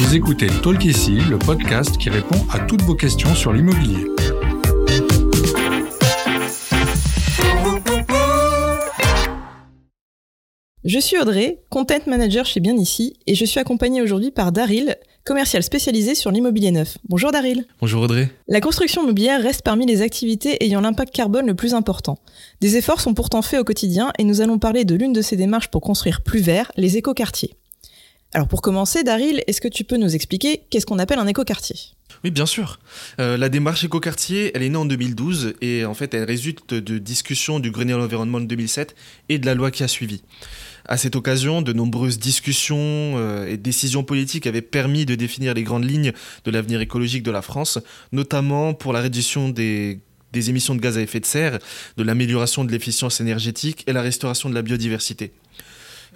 Vous écoutez Talk ici, le podcast qui répond à toutes vos questions sur l'immobilier. Je suis Audrey, content manager chez Bien Ici, et je suis accompagnée aujourd'hui par Daryl, commercial spécialisé sur l'immobilier neuf. Bonjour Daryl. Bonjour Audrey. La construction immobilière reste parmi les activités ayant l'impact carbone le plus important. Des efforts sont pourtant faits au quotidien et nous allons parler de l'une de ces démarches pour construire plus vert, les écoquartiers. Alors pour commencer, Daryl, est-ce que tu peux nous expliquer qu'est-ce qu'on appelle un écoquartier? Oui, bien sûr. Euh, la démarche écoquartier, elle est née en 2012 et en fait, elle résulte de discussions du Grenelle environnement de 2007 et de la loi qui a suivi. À cette occasion, de nombreuses discussions euh, et décisions politiques avaient permis de définir les grandes lignes de l'avenir écologique de la France, notamment pour la réduction des émissions de gaz à effet de serre, de l'amélioration de l'efficience énergétique et la restauration de la biodiversité.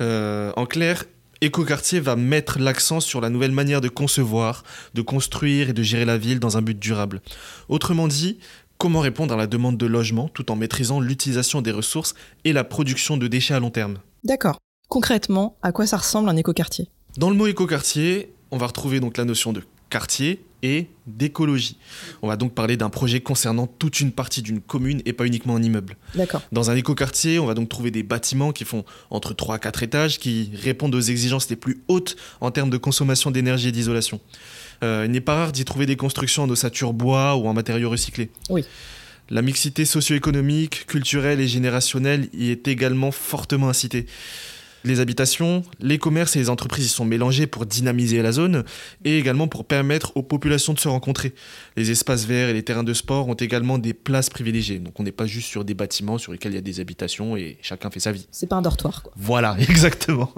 Euh, en clair, Écoquartier va mettre l'accent sur la nouvelle manière de concevoir, de construire et de gérer la ville dans un but durable. Autrement dit, comment répondre à la demande de logement tout en maîtrisant l'utilisation des ressources et la production de déchets à long terme? D'accord. Concrètement, à quoi ça ressemble un écoquartier Dans le mot écoquartier, on va retrouver donc la notion de quartier et d'écologie. On va donc parler d'un projet concernant toute une partie d'une commune et pas uniquement un immeuble. D'accord. Dans un écoquartier, on va donc trouver des bâtiments qui font entre 3 à 4 étages, qui répondent aux exigences les plus hautes en termes de consommation d'énergie et d'isolation. Euh, il n'est pas rare d'y trouver des constructions en ossature bois ou en matériaux recyclés. Oui. La mixité socio-économique, culturelle et générationnelle y est également fortement incitée. Les habitations, les commerces et les entreprises y sont mélangés pour dynamiser la zone et également pour permettre aux populations de se rencontrer. Les espaces verts et les terrains de sport ont également des places privilégiées. Donc on n'est pas juste sur des bâtiments sur lesquels il y a des habitations et chacun fait sa vie. C'est pas un dortoir. Quoi. Voilà, exactement.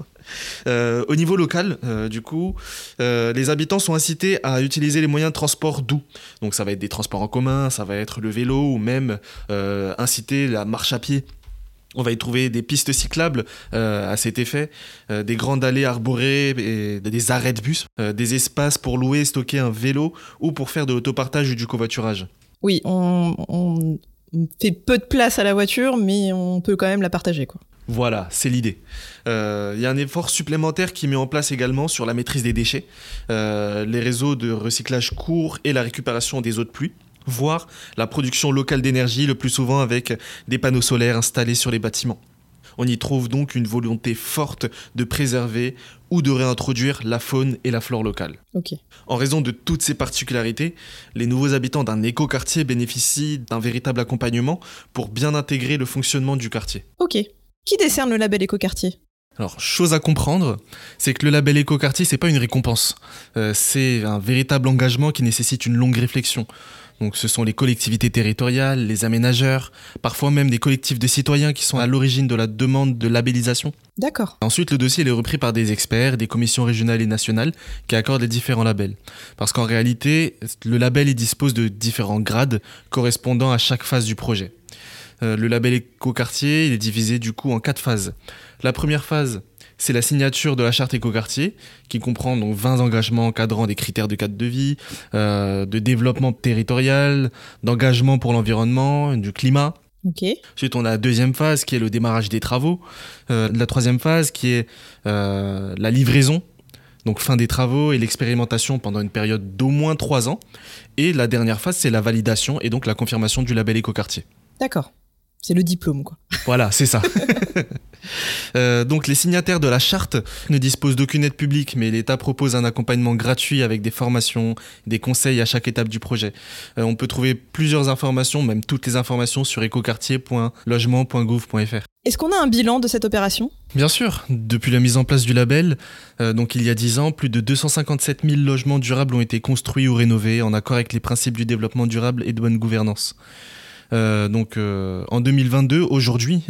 Euh, au niveau local, euh, du coup, euh, les habitants sont incités à utiliser les moyens de transport doux. Donc ça va être des transports en commun, ça va être le vélo ou même inciter la marche à pied on va y trouver des pistes cyclables euh, à cet effet, euh, des grandes allées arborées, et des arrêts de bus, euh, des espaces pour louer et stocker un vélo ou pour faire de l'autopartage ou du covoiturage. Oui, on, fait peu de place à la voiture, mais on peut quand même la partager. Quoi. Voilà, c'est l'idée. Il y a un effort supplémentaire qui met en place également sur la maîtrise des déchets, les réseaux de recyclage courts et la récupération des eaux de pluie voire la production locale d'énergie, le plus souvent avec des panneaux solaires installés sur les bâtiments. On y trouve donc une volonté forte de préserver ou de réintroduire la faune et la flore locale. En raison de toutes ces particularités, les nouveaux habitants d'un écoquartier bénéficient d'un véritable accompagnement pour bien intégrer le fonctionnement du quartier. Ok. Qui décerne le label écoquartier? Alors, chose à comprendre, c'est que le label écoquartier, c'est pas une récompense. Euh, c'est un véritable engagement qui nécessite une longue réflexion. Donc ce sont les collectivités territoriales, les aménageurs, parfois même des collectifs de citoyens qui sont à l'origine de la demande de labellisation. D'accord. Ensuite, le dossier est repris par des experts, des commissions régionales et nationales qui accordent les différents labels. Parce qu'en réalité, le label il dispose de différents grades correspondant à chaque phase du projet. Euh, le label écoquartier, il est divisé du coup en quatre phases. La première phase, c'est la signature de la charte écoquartier, qui comprend donc 20 engagements encadrant des critères de cadre de vie, euh, de développement territorial, d'engagement pour l'environnement, du climat. Ensuite, on a la deuxième phase qui est le démarrage des travaux. Euh, la troisième phase qui est euh, la livraison, donc fin des travaux et l'expérimentation pendant une période d'au moins trois ans. Et la dernière phase, c'est la validation et donc la confirmation du label écoquartier. D'accord. C'est le diplôme, quoi. Voilà, c'est ça. Euh, donc les signataires de la charte ne disposent d'aucune aide publique, mais l'État propose un accompagnement gratuit avec des formations, des conseils à chaque étape du projet. Euh, on peut trouver plusieurs informations, même toutes les informations sur écoquartier.logement.gouv.fr. Est-ce qu'on a un bilan de cette opération? Bien sûr. Depuis la mise en place du label, euh, donc il y a 10 ans, plus de 257 000 logements durables ont été construits ou rénovés en accord avec les principes du développement durable et de bonne gouvernance. Euh, donc euh, en 2022, aujourd'hui,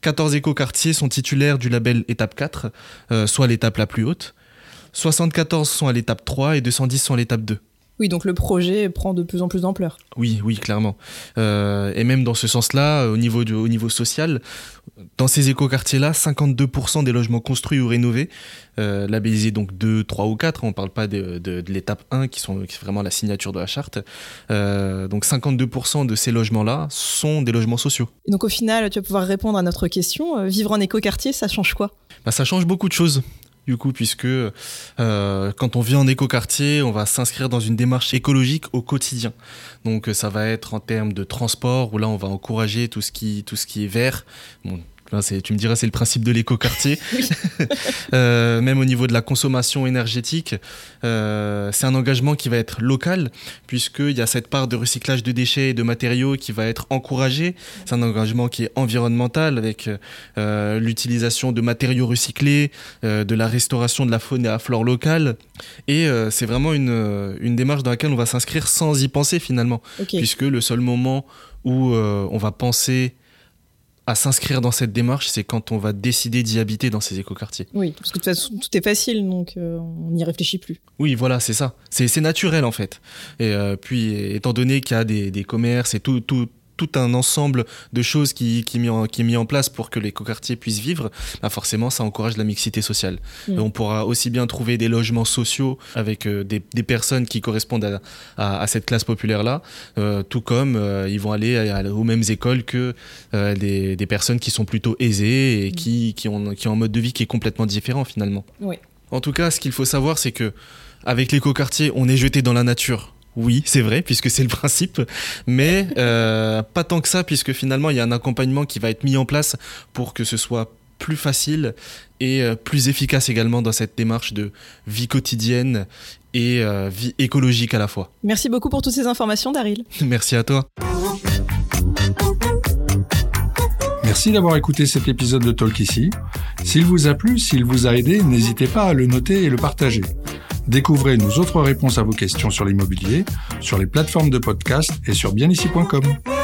14 euh, écoquartiers sont titulaires du label étape 4, soit l'étape la plus haute. 74 sont à l'étape 3 et 210 sont à l'étape 2. Oui, donc le projet prend de plus en plus d'ampleur. Oui, oui, clairement. Euh, et même dans ce sens-là, au niveau, au niveau social, dans ces écoquartiers-là, 52% des logements construits ou rénovés, euh, labellisés donc 2, 3 ou 4, on ne parle pas de, de, l'étape 1 qui, sont, qui est vraiment la signature de la charte, euh, donc 52% de ces logements-là sont des logements sociaux. Et donc au final, tu vas pouvoir répondre à notre question, vivre en écoquartier, ça change quoi? Bah, Ça change beaucoup de choses. Du coup, puisque euh, quand on vit en écoquartier, on va s'inscrire dans une démarche écologique au quotidien. Donc ça va être en termes de transport, où là on va encourager tout ce qui, est vert. Tu me diras, c'est le principe de l'écoquartier. euh, même au niveau de la consommation énergétique, euh, c'est un engagement qui va être local, puisqu'il y a cette part de recyclage de déchets et de matériaux qui va être encouragée. C'est un engagement qui est environnemental, avec euh, l'utilisation de matériaux recyclés, de la restauration de la faune et la flore locale. Et c'est vraiment une, une démarche dans laquelle on va s'inscrire sans y penser finalement, puisque le seul moment où on va penser à s'inscrire dans cette démarche, c'est quand on va décider d'y habiter dans ces écoquartiers. Oui, parce que de toute façon, tout est facile, donc euh, on n'y réfléchit plus. Oui, voilà, c'est ça. C'est c'est naturel en fait. Et euh, puis, étant donné qu'il y a des, des commerces et tout, tout, tout un ensemble de choses qui, qui, mis en, qui est mis en place pour que les coquartiers puissent vivre, bah forcément, ça encourage la mixité sociale. Mm. On pourra aussi bien trouver des logements sociaux avec euh, des, des personnes qui correspondent à, à, à cette classe populaire-là, euh, tout comme euh, ils vont aller à- aux mêmes écoles que des, des personnes qui sont plutôt aisées et qui, qui, ont, qui ont un mode de vie qui est complètement différent finalement. Oui. En tout cas, ce qu'il faut savoir, c'est que avec l'écoquartier, on est jeté dans la nature. Oui, c'est vrai, puisque c'est le principe, mais euh, pas tant que ça, puisque finalement, il y a un accompagnement qui va être mis en place pour que ce soit plus facile et euh, plus efficace également dans cette démarche de vie quotidienne et euh, vie écologique à la fois. Merci beaucoup pour toutes ces informations, Daryl. Merci à toi. Merci d'avoir écouté cet épisode de Talk ici. S'il vous a plu, s'il vous a aidé, n'hésitez pas à le noter et le partager. Découvrez nos autres réponses à vos questions sur l'immobilier, sur les plateformes de podcast et sur bienici.com.